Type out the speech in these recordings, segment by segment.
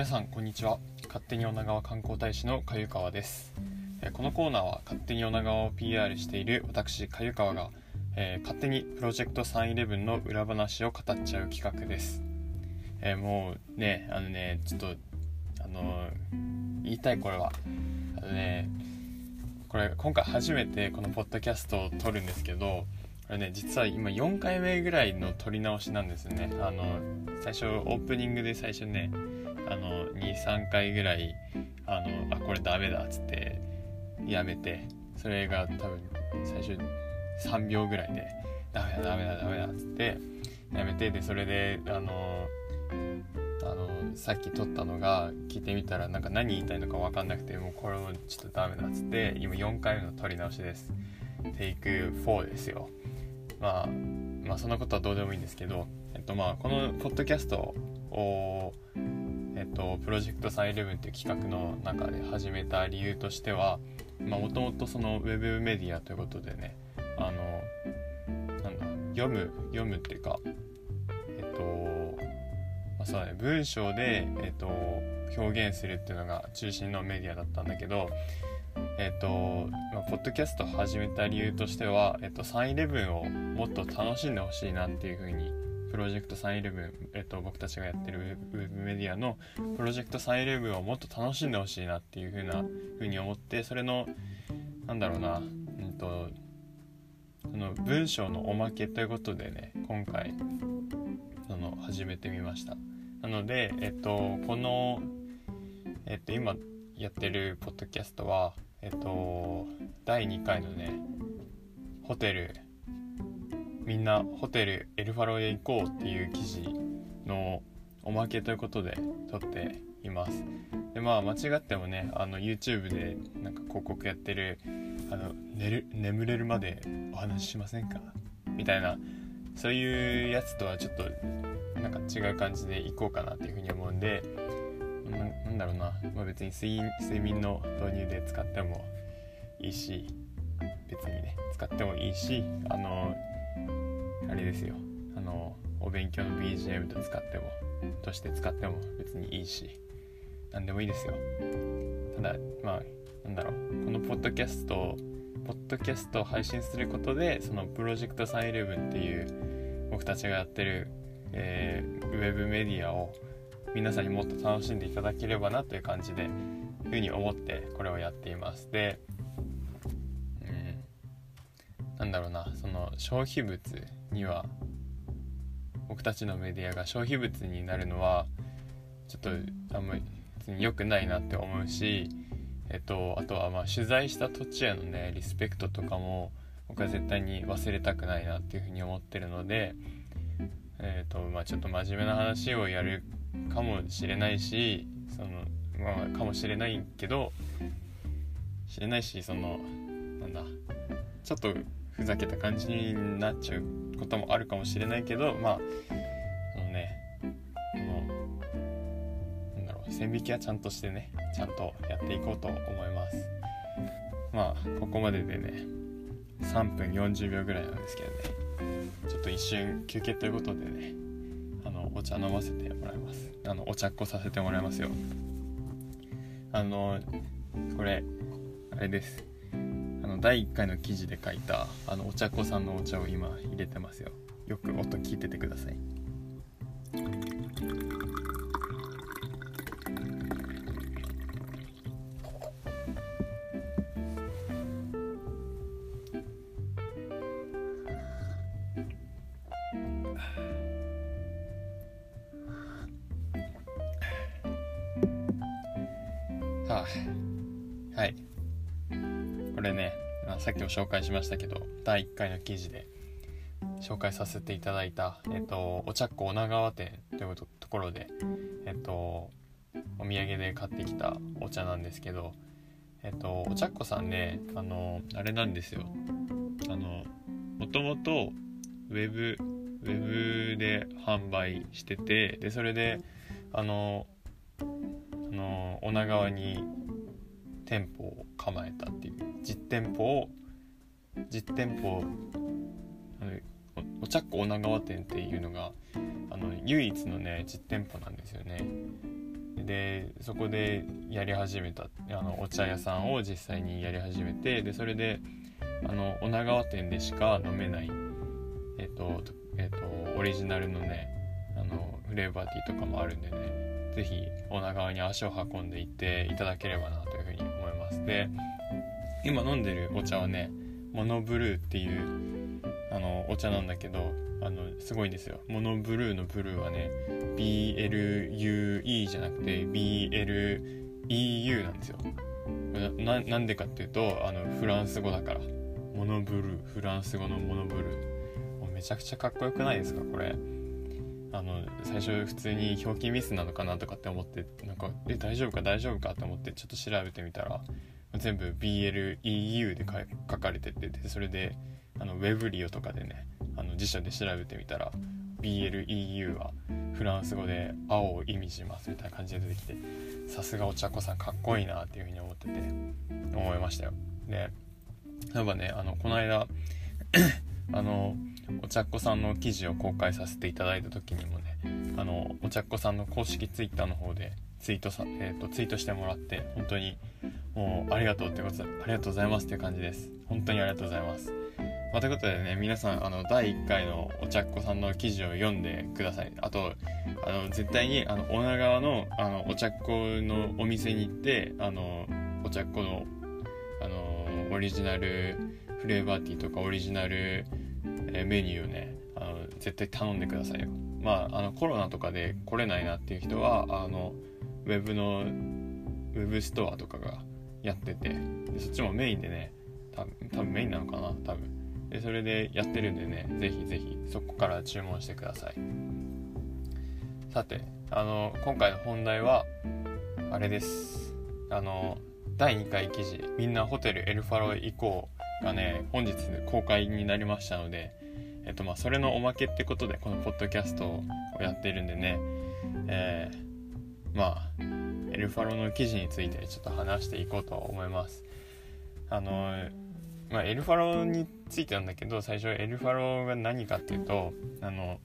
皆さんこんにちは。勝手に女川観光大使のかゆかわです。このコーナーは勝手に女川を PR している私かゆかわが、えー勝手にプロジェクト311の裏話を語っちゃう企画です、えーもうねあのねちょっとあのー言いたいこれはあのねこれ今回初めてこのポッドキャストを撮るんですけどこれね実は今4回目ぐらいの撮り直しなんですね。あの最初オープニングで最初ねあの23回ぐらいあのあこれダメだっつってやめてそれが多分最初3秒ぐらいでダメだダメだダメだっつってやめてでそれであのあのさっき撮ったのが聞いてみたらなんか何言いたいのか分かんなくてもうこれもちょっとダメだっつって今4回目の撮り直しです。テイク4ですよ。まあまあそんなことはどうでもいいんですけどえっとまあこのポッドキャストをえっと、プロジェクト311っていう企画の中で始めた理由としてはもともとそのウェブメディアということでねあのなんだ読む読むっていうかえっと、まあ、そうね文章で、えっと、表現するっていうのが中心のメディアだったんだけどえっと、まあ、ポッドキャストを始めた理由としては、えっと、311をもっと楽しんでほしいなっていうふうにプロジェクト311、えっと、僕たちがやってるウェブメディアのプロジェクト311をもっと楽しんでほしいなっていう風な風に思ってそれのなんだろうな、うんと、その文章のおまけということでね今回その始めてみました。なのでえっとこのえっと今やってるポッドキャストはえっと第2回のねホテルみんなホテルエルファロへ行こうっていう記事のおまけということで撮っています。でまあ間違ってもねあの YouTube でなんか広告やってるあの寝る眠れるまでお話ししませんか？みたいなそういうやつとはちょっとなんか違う感じでいこうかなっていうふうに思うんでなんだろうな、まあ、別に睡眠の導入で使ってもいいし別にね使ってもいいしあのあれですよ。あのお勉強の BGM と使ってもとして使っても別にいいし何でもいいですよ。ただまあなんだろう。このポッドキャストをポッドキャストを配信することでそのプロジェクト311っていう僕たちがやってる、えーウェブメディアを皆さんにもっと楽しんでいただければなという感じでふうに思ってこれをやっています。でなんだろうなその消費物には僕たちのメディアが消費物になるのはちょっとあんまり別に良くないなって思うしえっとあとはまあ取材した土地へのねリスペクトとかも僕は絶対に忘れたくないなっていうふうに思ってるのでえっとまあちょっと真面目な話をやるかもしれないしそのまあかもしれないけど知れないしそのなんだちょっとふざけた感じになっちゃうこともあるかもしれないけどまあそのねそのなんだろう線引きはちゃんとしてねちゃんとやっていこうと思います。まあここまででね3分40秒ぐらいなんですけどねちょっと一瞬休憩ということでねあのお茶飲ませてもらいます。あのお茶っこさせてもらいますよ。あのこれあれです。あの第1回の記事で書いたあのお茶子さんのお茶を今入れてますよ。よく音聞いててください。紹介しましたけど第1回の記事で紹介させていただいた、えっと、お茶っ子女川店というとところで、えっと、お土産で買ってきたお茶なんですけど、えっと、お茶っ子さんねあのあれなんですよ。あのもともとウェブウェブで販売しててでそれであのあの女川に店舗を構えたっていう実店舗を実店舗あのお茶っ子女川店っていうのがあの唯一のね実店舗なんですよね。でそこでやり始めたあのお茶屋さんを実際にやり始めてでそれであの女川店でしか飲めないえっ、とえっ、とオリジナルのねあのフレーバーティーとかもあるんでね是非女川に足を運んでいっていただければなというふうに思います。で今飲んでるお茶はねモノブルーっていうあのお茶なんだけどあのすごいんですよ。モノブルーのブルーはね BLUE じゃなくて BLEU なんですよ。ななんでかっていうとあのフランス語だから。モノブルーフランス語のモノブルー。もうめちゃくちゃかっこよくないですかこれ。あの最初普通に表記ミスなのかなとかって思ってなんかえ大丈夫か大丈夫かって思ってちょっと調べてみたら全部 BLEU で書かれててでそれであのウェブリオとかでねあの辞書で調べてみたら BLEU はフランス語で青を意味しますみたいな感じで出てきてさすがお茶子さんかっこいいなっていうふうに思ってて思いましたよ。で例えばねあのこの間 あのお茶っ子さんの記事を公開させていただいた時にもねあのお茶っ子さんの公式 twitter の方でツイートさ、えーと、ツイートしてもらって本当にもうありがとうってことありがとうございますっていう感じです。本当にありがとうございます。まあ、ということでね皆さんあの第1回のお茶っ子さんの記事を読んでください。あとあの絶対にあの女川のあのお茶っ子のお店に行ってあのお茶っ子のあのオリジナルフレーバーティーとかオリジナルえメニューをねあの絶対頼んでくださいよ。まああのコロナとかで来れないなっていう人はあのウェブのウェブストアとかがやっててでそっちもメインでね多分多分メインなのかな多分。でそれでやってるんでねぜひぜひそこから注文してください。さてあの今回の本題はあれです。あの第2回記事みんなホテルエルファロへ行こうがね本日公開になりましたのでえっとまあそれのおまけってことでこのポッドキャストをやってるんでねえー、まあエルファロの記事についてちょっと話していこうと思います。あのまあ、エルファロについてなんだけど最初エルファロが何かっていうとあの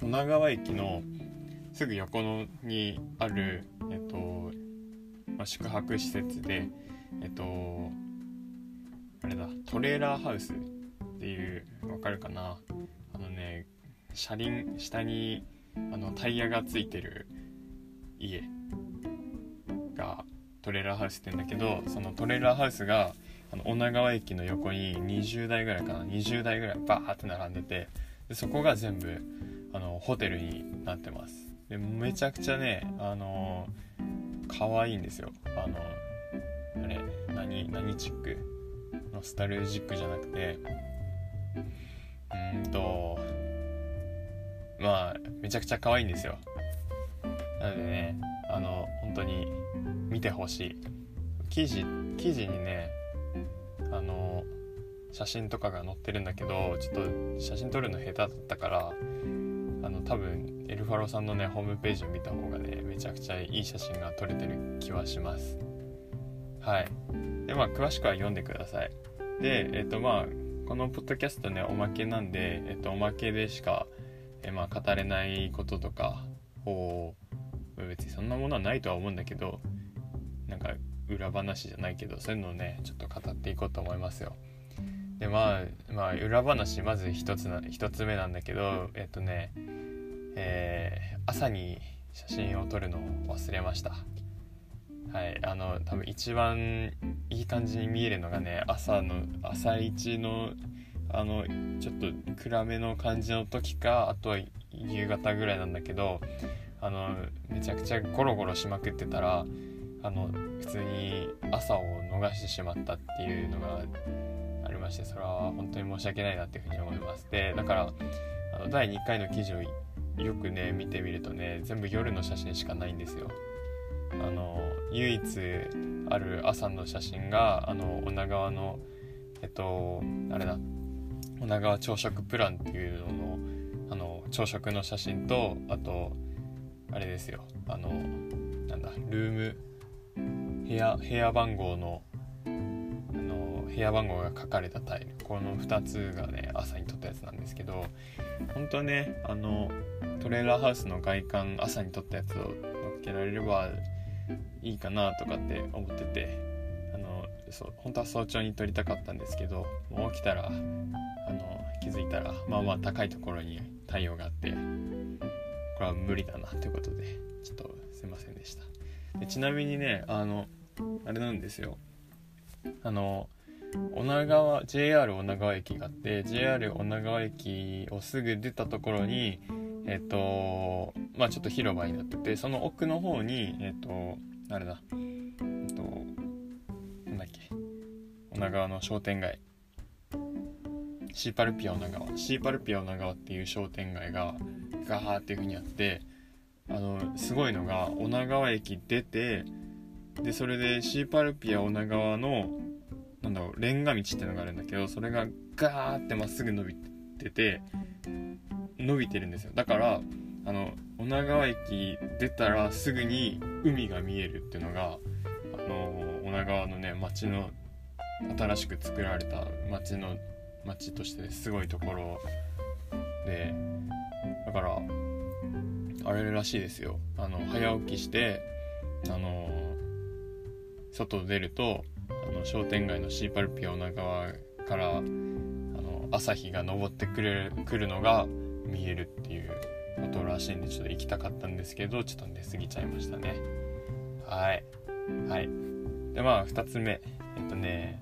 女川駅のすぐ横のにある、えっとまあ、宿泊施設でえっとあれだトレーラーハウスっていうわかるかな？あのね車輪下にあのタイヤがついてる家がトレーラーハウスって言うんだけどそのトレーラーハウスがあの女川駅の横に20台ぐらいかな。20台ぐらいバーって並んでてでそこが全部あのホテルになってます。でめちゃくちゃねあの可愛いんですよ。あのあれ何何チック？ノスタルジックじゃなくて。うんとまあめちゃくちゃ可愛いんですよ。なのでねあの本当に見てほしい。記事記事にねあの写真とかが載ってるんだけどちょっと写真撮るの下手だったからあの多分エルファロさんのねホームページを見た方がねめちゃくちゃいい写真が撮れてる気はします。はい。でまあ詳しくは読んでください。でえっ、とまあこのポッドキャストねおまけなんで、えっ、と、おまけでしか、えまあ、語れないこととかを別にそんなものはないとは思うんだけどなんか裏話じゃないけどそういうのをねちょっと語っていこうと思いますよ。でまあまあ裏話まず一つな一つ目なんだけどえっとねえー、朝に写真を撮るのを忘れました。はいあの多分一番いい感じに見えるのがね朝の朝一のあのちょっと暗めの感じの時かあとは夕方ぐらいなんだけどあのめちゃくちゃゴロゴロしまくってたらあの普通に朝を逃してしまったっていうのがありましてそれは本当に申し訳ないなっていうふうに思いますでだからあの第2回の記事をよくね見てみるとね全部夜の写真しかないんですよ。あの唯一ある朝の写真があの女川のえっとあれだ女川朝食プランっていうののあの朝食の写真とあとあれですよ。あのなんだルーム部屋部屋番号のあの部屋番号が書かれたタイルこの2つがね朝に撮ったやつなんですけど本当はねあのトレーラーハウスの外観朝に撮ったやつのつけられればいいかなとかって思っててあのそう本当は早朝に撮りたかったんですけどもう起きたらあの気づいたらまあまあ高いところに太陽があってこれは無理だなということでちょっとすいませんでした。でちなみにねあのあれなんですよ。あの女川 JR 女川駅があって JR 女川駅をすぐ出たところにえっ、とまあちょっと広場になっててその奥の方にえっ、とあれだ。えっ、となんだっけ。女川の商店街。シーパルピア女川。シーパルピア女川っていう商店街がガーっていう風にあってあのすごいのが女川駅出てでそれでシーパルピア女川のなんだろうレンガ道ってのがあるんだけどそれがガーってまっすぐ伸びてて伸びてるんですよ。だからあの女川駅出たらすぐに海が見えるっていうのがあの女川のね町の新しく作られた町の町としてすごいところでだからあれらしいですよ。あの早起きしてあの外出るとあの商店街のシーパルピオナ側からあの朝日が昇ってくれるくるのが見えるっていうことらしいんでちょっと行きたかったんですけどちょっと出過ぎちゃいましたね。はい。はい。でまあ2つ目。えっとね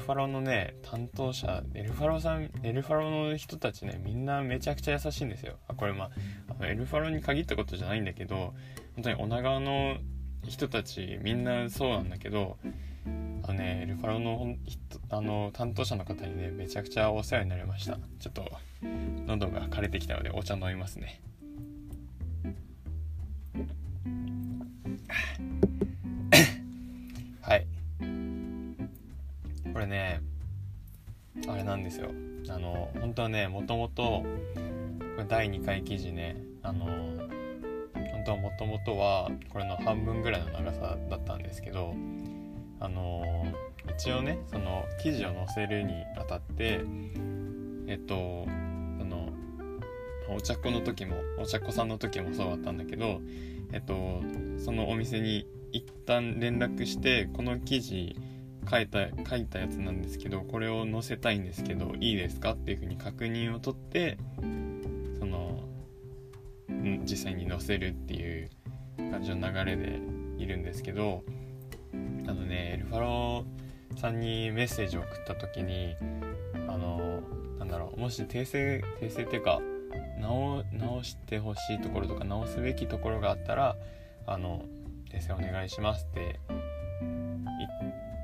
ファロのね担当者エルファロさんエルファロの人たちねみんなめちゃくちゃ優しいんですよ。あこれまああのエルファロに限ったことじゃないんだけど本当に女川の人たちみんなそうなんだけどあのねエルファロのあの担当者の方にねめちゃくちゃお世話になりました。ちょっと喉が枯れてきたのでお茶飲みますね。これねあれなんですよ。あの本当はねもともと第2回記事ねあの本当はもともとはこれの半分ぐらいの長さだったんですけどあの一応ねその記事を載せるにあたってえっとそのお茶子の時もお茶子さんの時もそうだったんだけどえっとそのお店に一旦連絡してこの記事書いた書いたやつなんですけどこれを載せたいんですけどいいですかっていうふうに確認を取ってその実際に載せるっていう感じの流れでいるんですけどあのねエルファロさんにメッセージを送った時にあのなんだろうもし訂正訂正っていうか直直してほしいところとか直すべきところがあったらあの訂正お願いしますって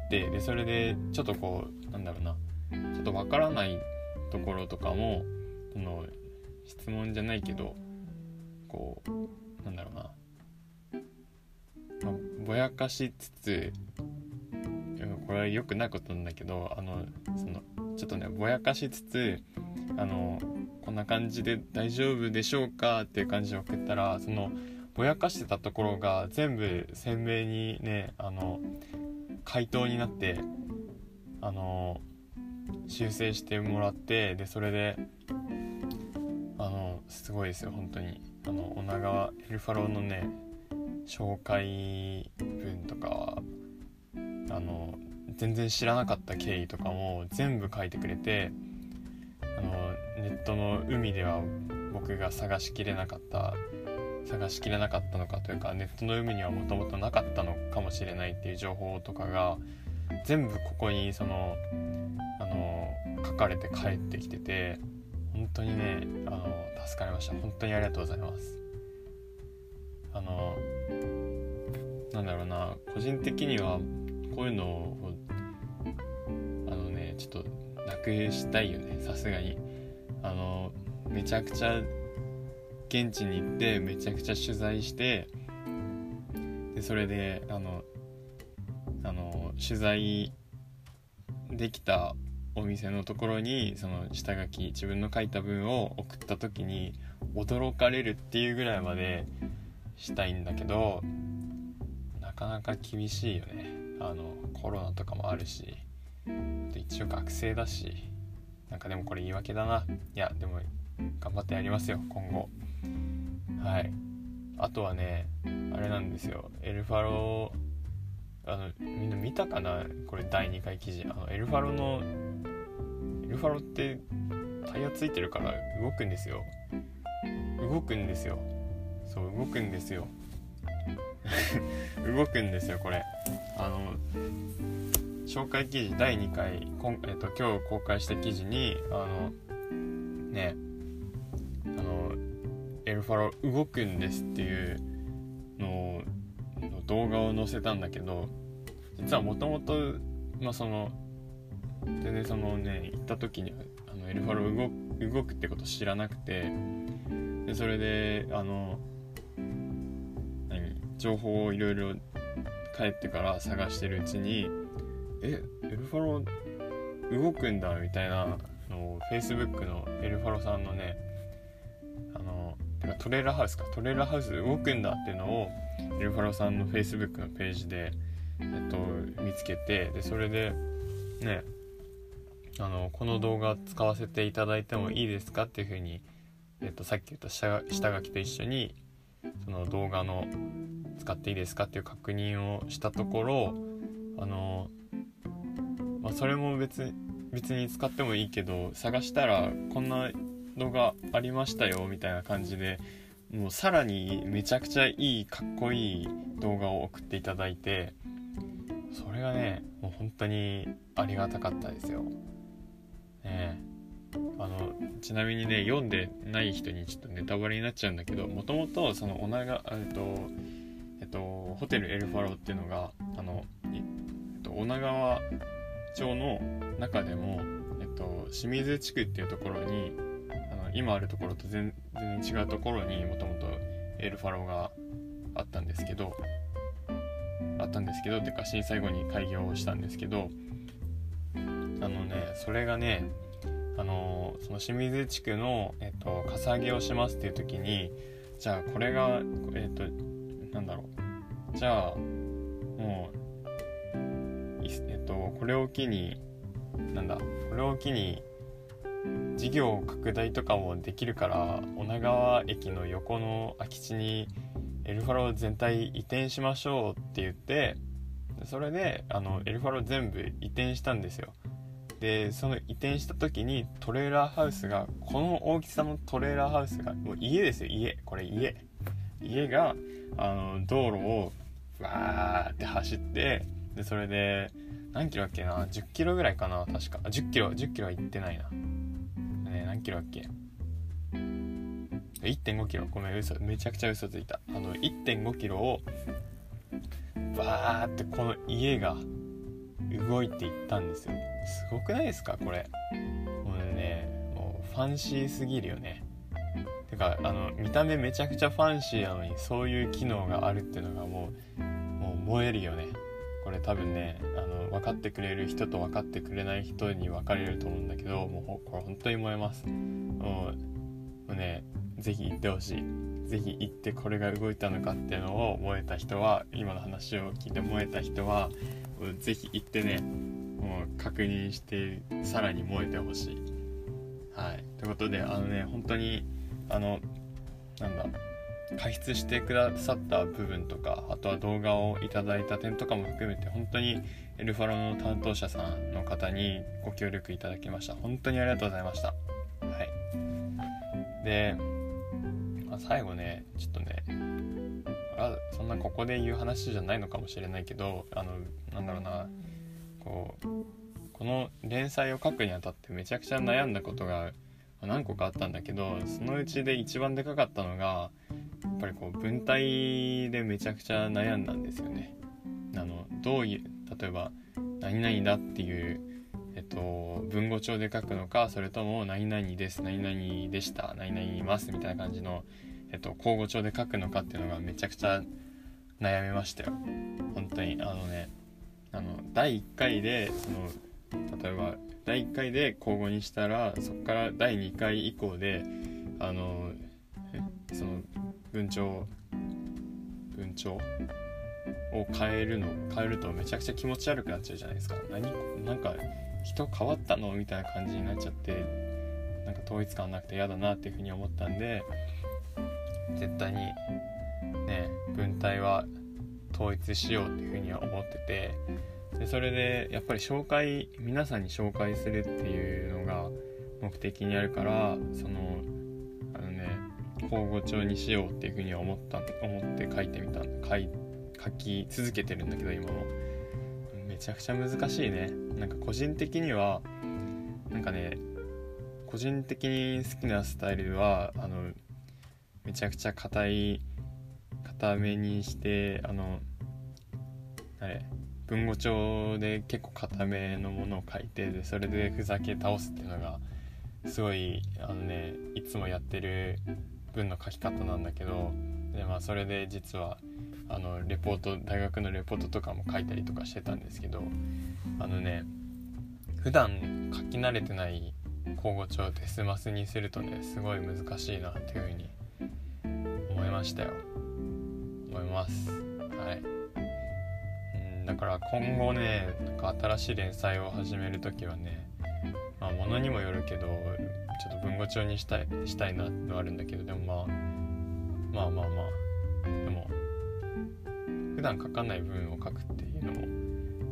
ってでそれでちょっとこうなんだろうな。ちょっとわからないところとかもその質問じゃないけどこうなんだろうな。まあ、ぼやかしつつこれは良くないことなんだけどあのそのちょっとねぼやかしつつあのこんな感じで大丈夫でしょうか？っていう感じで送ったらそのぼやかしてたところが全部鮮明にねあの回答になってあの修正してもらってでそれであのすごいですよ本当に。あの女川エルファローのね紹介文とかあの全然知らなかった経緯とかも全部書いてくれてあのネットの海では僕が探しきれなかった探しきれなかったのかというかネットの海にはもともとなかったのかもしれないっていう情報とかが全部ここにそのあの書かれて帰ってきてて本当にねあの助かりました。本当にありがとうございます。あのなんだろうな個人的にはこういうのをあのねちょっとなくしたいよねさすがに。あのめちゃくちゃ現地に行ってめちゃくちゃ取材してでそれであのあの取材できたお店のところにその下書き自分の書いた文を送った時に驚かれるっていうぐらいまでしたいんだけどなかなか厳しいよね。あのコロナとかもあるし一応学生だしなんかでもこれ言い訳だな。いやでも頑張ってやりますよ今後。はい。あとはねあれなんですよ。エルファロあのみんな見たかな？これ第2回記事。あのエルファロのエルファロってタイヤついてるから動くんですよ。動くんですよ。そう動くんですよ。動くんですよこれ。あの紹介記事第2回こん、えっと、今日公開した記事にあのねファロ動くんですっていうのの動画を載せたんだけど実はもともとまあその全然そのね行った時にあのエルファロ動動くってこと知らなくてでそれであの何情報をいろいろ帰ってから探してるうちにえエルファロ動くんだみたいなのを Facebook のエルファロさんのねトレーラーハウスか。トレーラーハウス動くんだっていうのをルファロさんの Facebook のページで、えっと、見つけてでそれでねあのこの動画使わせていただいてもいいですかっていうふうに、えっと、さっき言った下下書きと一緒にその動画の使っていいですかっていう確認をしたところあの、まあ、それも別別に使ってもいいけど探したらこんな動画ありましたよみたいな感じでもうさらにめちゃくちゃいいかっこいい動画を送っていただいてそれがねもう本当にありがたかったですよ。ねあのちなみにね読んでない人にちょっとネタバレになっちゃうんだけどもともとそのおながえっとえっとホテルエルファロっていうのがあの、えっと、女川町の中でも、えっと、清水地区っていうところに今あるところと全然違うところにもともとエルファローがあったんですけどあったんですけどてか震災後に開業したんですけどあのねそれがねあのその清水地区の、えっと、かさ上げをしますっていう時にじゃあこれがえっとなんだろう。じゃあもうえっとこれを機になんだこれを機に事業拡大とかもできるから女川駅の横の空き地にエルファロ全体移転しましょうって言ってそれであのエルファロ全部移転したんですよ。でその移転した時にトレーラーハウスがこの大きさのトレーラーハウスがもう家ですよ家。これ家。家があの道路をわーって走ってでそれで何キロだっけな？10キロぐらいかな確か。10キロ10キロは行ってないな。キロだっけ1.5キロ？ごめん嘘めちゃくちゃ嘘ついた。あの1.5キロをバーってこの家が動いていったんですよ。すごくないですか？これ。もうねもうファンシーすぎるよね。てかあの見た目めちゃくちゃファンシーなのにそういう機能があるっていうのがもうもう燃えるよね。これ多分ねあの分かってくれる人と分かってくれない人に分かれると思うんだけどもうこれ本当に燃えます。もうね是非行ってほしい。是非行ってこれが動いたのかっていうのを燃えた人は今の話を聞いて燃えた人は是非行ってねもう確認してさらに燃えてほしい。はい。ということであのね本当にあのなんだ加筆してくださった部分とかあとは動画をいただいた点とかも含めて本当にエルファロの担当者さんの方にご協力いただきました。本当にありがとうございました。はい。で、まあ、最後ねちょっとねあそんなここで言う話じゃないのかもしれないけどあのなんだろうなこうこの連載を書くにあたってめちゃくちゃ悩んだことが何個かあったんだけどそのうちで一番でかかったのがっぱりこう文体でめちゃくちゃ悩んだんですよね。あのどういう例えば「何々だ」っていう、えっと、文語帳で書くのかそれとも「何々です」「何々でした」「何々います」みたいな感じの、えっと、口語帳で書くのかっていうのがめちゃくちゃ悩みましたよ。本当にあのねあの第1回でその例えば第1回で交互にしたらそこから第2回以降であのその文鳥文鳥を変えるの変えるとめちゃくちゃ気持ち悪くなっちゃうじゃないですか。何なんか人変わったの？みたいな感じになっちゃってなんか統一感なくて嫌だなっていうふうに思ったんで絶対にね文体は統一しようっていうふうには思っててでそれでやっぱり紹介皆さんに紹介するっていうのが目的にあるからその口語帳にしようっていうふうには思った思って書いてみた書い書き続けてるんだけど今も。めちゃくちゃ難しいね。なんか個人的にはなんかね個人的に好きなスタイルはあのめちゃくちゃ硬い硬めにしてあのあれ文語帳で結構硬めのものを書いてでそれでふざけ倒すっていうのがすごいあのねいつもやってる文の書き方なんだけどでまあそれで実はあのレポート大学のレポートとかも書いたりとかしてたんですけどあのね普段書き慣れてない口語帳デスマスにするとねすごい難しいなっていうふうに思いましたよ。思います。はい。うんだから今後ねなんか新しい連載を始める時はねまあものにもよるけどちょっと文語帳にしたいしたいなってのはあるんだけどでもまあまあまあまあでも普段書かない文を書くっていうのも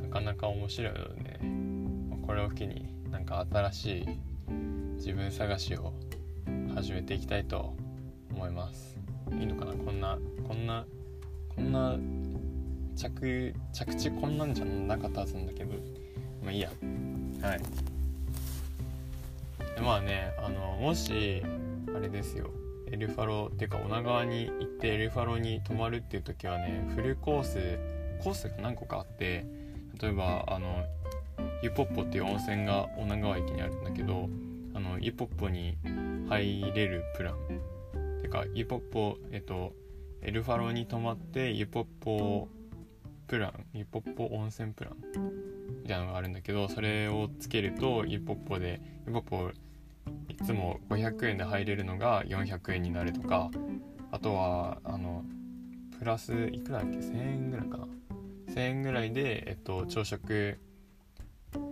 なかなか面白いので、ね、これを機になんか新しい自分探しを始めていきたいと思います。いいのかな？こんなこんなこんな着着地こんなんじゃなかったはずなんだけど。まあいいや。はい。まあねあのもしあれですよ。エルファロっていうか女川に行ってエルファロに泊まるっていう時はねフルコースコースが何個かあって例えばあのユポッポっていう温泉が女川駅にあるんだけどあのユポッポに入れるプラン。てかユポッポえっとエルファロに泊まってユポッポプランユポッポ温泉プランみたいなのがあるんだけどそれをつけるとユポッポでユポッポいつも500円で入れるのが400円になるとかあとはあのプラスいくらだっけ？1000円ぐらいかな。1000円ぐらいで、えっと、朝食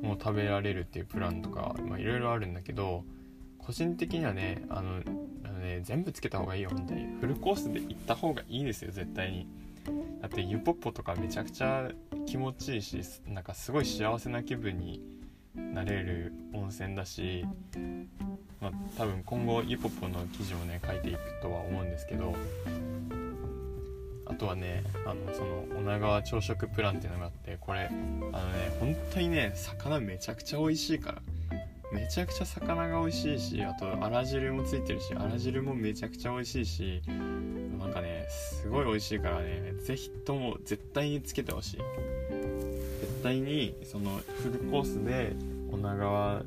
も食べられるっていうプランとかいろいろあるんだけど個人的にはねあのあのね全部つけた方がいいよ。本当に。フルコースで行った方がいいですよ。絶対に。だってユポッポとかめちゃくちゃ気持ちいいしなんかすごい幸せな気分になれる温泉だし、まあ、多分今後ユポッポの記事をね書いていくとは思うんですけどあとはねあのその女川朝食プランっていうのがあってこれあのね本当にね魚めちゃくちゃ美味しいからめちゃくちゃ魚が美味しいしあとあら汁もついてるしあら汁もめちゃくちゃ美味しいしなんかねすごい美味しいからね是非とも絶対につけてほしい。対にそのフルコースで女川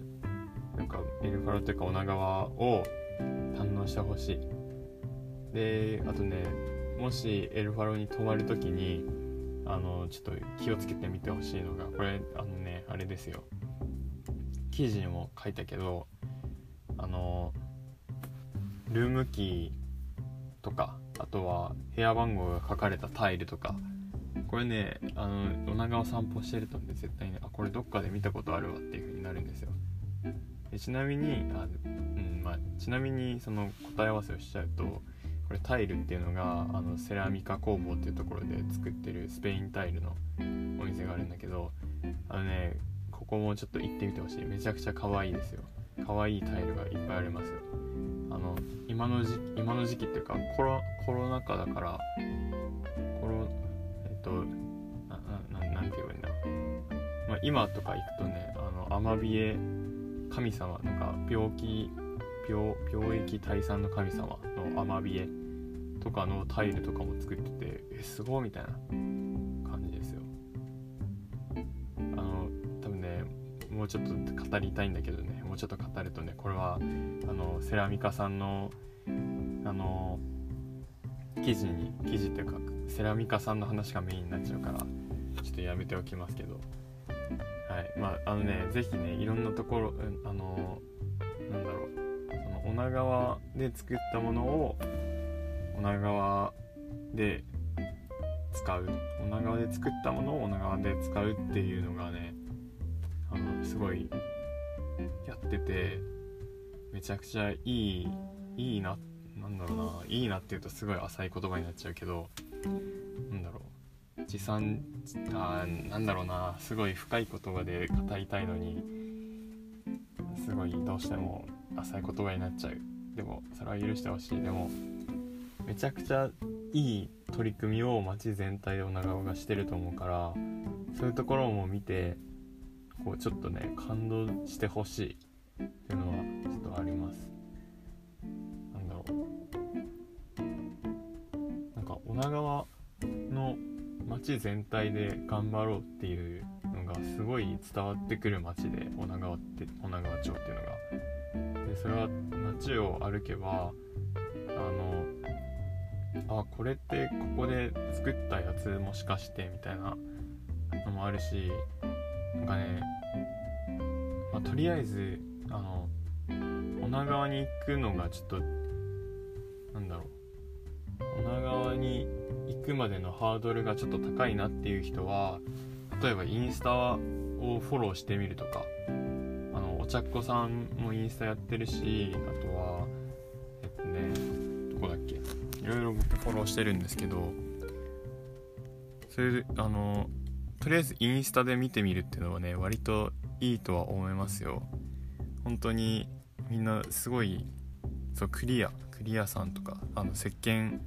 なんかエルファロというか女川を堪能してほしい。であとねもしエルファロに泊まる時にあのちょっと気をつけてみてほしいのがこれあのねあれですよ。記事にも書いたけどあのルームキーとかあとは部屋番号が書かれたタイルとかこれねあの女川散歩してるとね絶対ねあこれどっかで見たことあるわっていう風になるんですよ。でちなみにあ、うんまあ、ちなみにその答え合わせをしちゃうとこれタイルっていうのがあのセラミカ工房っていうところで作ってるスペインタイルのお店があるんだけどあのねここもちょっと行ってみてほしい。めちゃくちゃ可愛いですよ。可愛いタイルがいっぱいありますよ。あの今の時今の時期っていうかコロコロナ禍だからまあ、今とか行くとねあのアマビエ神様なんか病気病病液退散の神様のアマビエとかのタイルとかも作っててえすごいみたいな感じですよ。あの多分ねもうちょっと語りたいんだけどねもうちょっと語るとねこれはあのセラミカさんのあの記事に記事っていうかセラミカさんの話がメインになっちゃうからちょっとやめておきますけど。はい。まああのね是非ねいろんなところあのなんだろう。その女川で作ったものを女川で使う。女川で作ったものを女川で使うっていうのがねあのすごいやっててめちゃくちゃいいいいななんだろうな。いいなっていうとすごい浅い言葉になっちゃうけどなんだろう持参あなんだろうなすごい深い言葉で語りたいのにすごいどうしても浅い言葉になっちゃう。でもそれは許してほしい。でもめちゃくちゃいい取り組みを街全体で女川がしてると思うからそういうところも見てこうちょっとね感動してほしい。っていうのはちょっとあります。なんだろう。なんか女川街全体で頑張ろうっていうのがすごい伝わってくる街で女川って女川町っていうのが。でそれは街を歩けばあのあこれってここで作ったやつもしかしてみたいなのもあるしなんかね、まあ、とりあえずあの女川に行くのがちょっとなんだろう。女川に行くまでのハードルがちょっと高いなっていう人は例えばインスタをフォローしてみるとかあのお茶っ子さんもインスタやってるしあとはえっとねどこだっけ？いろいろ僕フォローしてるんですけどそれであのとりあえずインスタで見てみるっていうのはね割といいとは思いますよ。本当にみんなすごいそうクリアクリアさんとかあの石鹸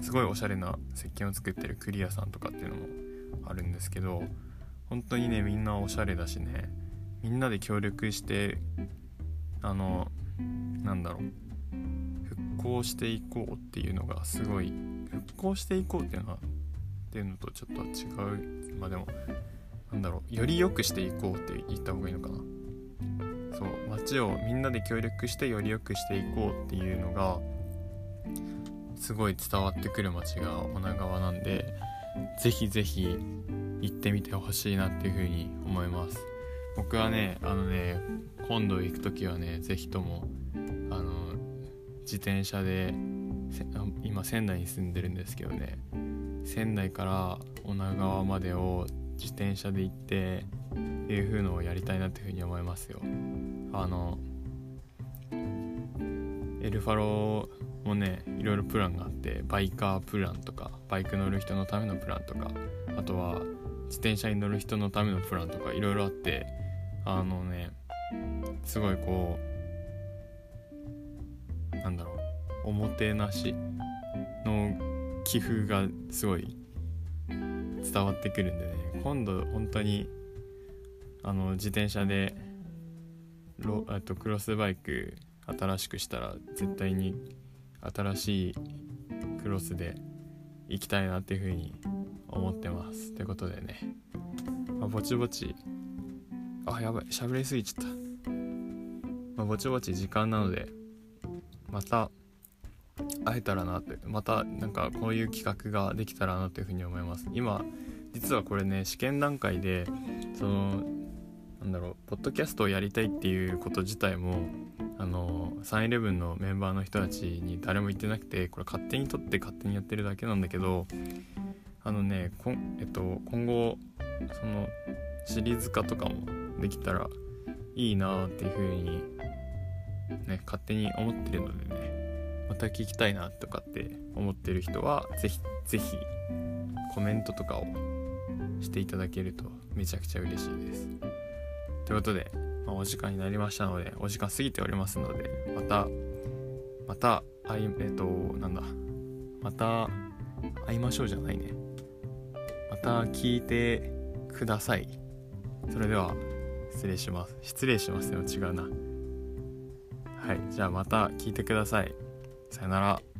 すごいおしゃれな石鹸を作ってるクリアさんとかっていうのもあるんですけど本当にねみんなおしゃれだしね。みんなで協力してあのなんだろう。復興していこうっていうのがすごい復興していこうっていうのはっていうのとちょっと違う。まあでもなんだろう。より良くしていこうって言った方がいいのかな。そう街をみんなで協力してより良くしていこうっていうのがすごい伝わってくる街が女川なんでぜひぜひ行ってみてほしいなっていうふうに思います。僕はねあのね今度行く時はねぜひともあの自転車で今仙台に住んでるんですけどね仙台から女川までを自転車で行ってっていう風のをやりたいなっていう風に思いますよ。あのエルファロもねいろいろプランがあってバイカープランとかバイク乗る人のためのプランとかあとは自転車に乗る人のためのプランとかいろいろあってあのねすごいこうなんだろうおもてなしの寄付がすごい伝わってくるんでね今度本当にあの自転車でロとクロスバイク新しくしたら絶対に新しいクロスで行きたいなっていうふうに思ってます。ということでね、まあ、ぼちぼち。あやばい。喋りすぎちゃった、まあ、ぼちぼち時間なのでまた会えたらなって。またなんかこういう企画ができたらなというふうに思います。今実はこれね試験段階でそのなんだろうポッドキャストをやりたいっていうこと自体もあのサンイレブンのメンバーの人たちに誰も言ってなくてこれ勝手に撮って勝手にやってるだけなんだけどあのねこえっと、今後そのシリーズ化とかもできたらいいなっていう風にね勝手に思ってるのでねまた聞きたいなとかって思ってる人は是非是非コメントとかをしていただけるとめちゃくちゃ嬉しいです。ということで、まあ、お時間になりましたのでお時間過ぎておりますのでまたまた会いえっとなんだまた会いましょうじゃないね。また聞いてください。それでは失礼します。失礼しますよ。違うな。はい。じゃあまた聞いてください。さよなら。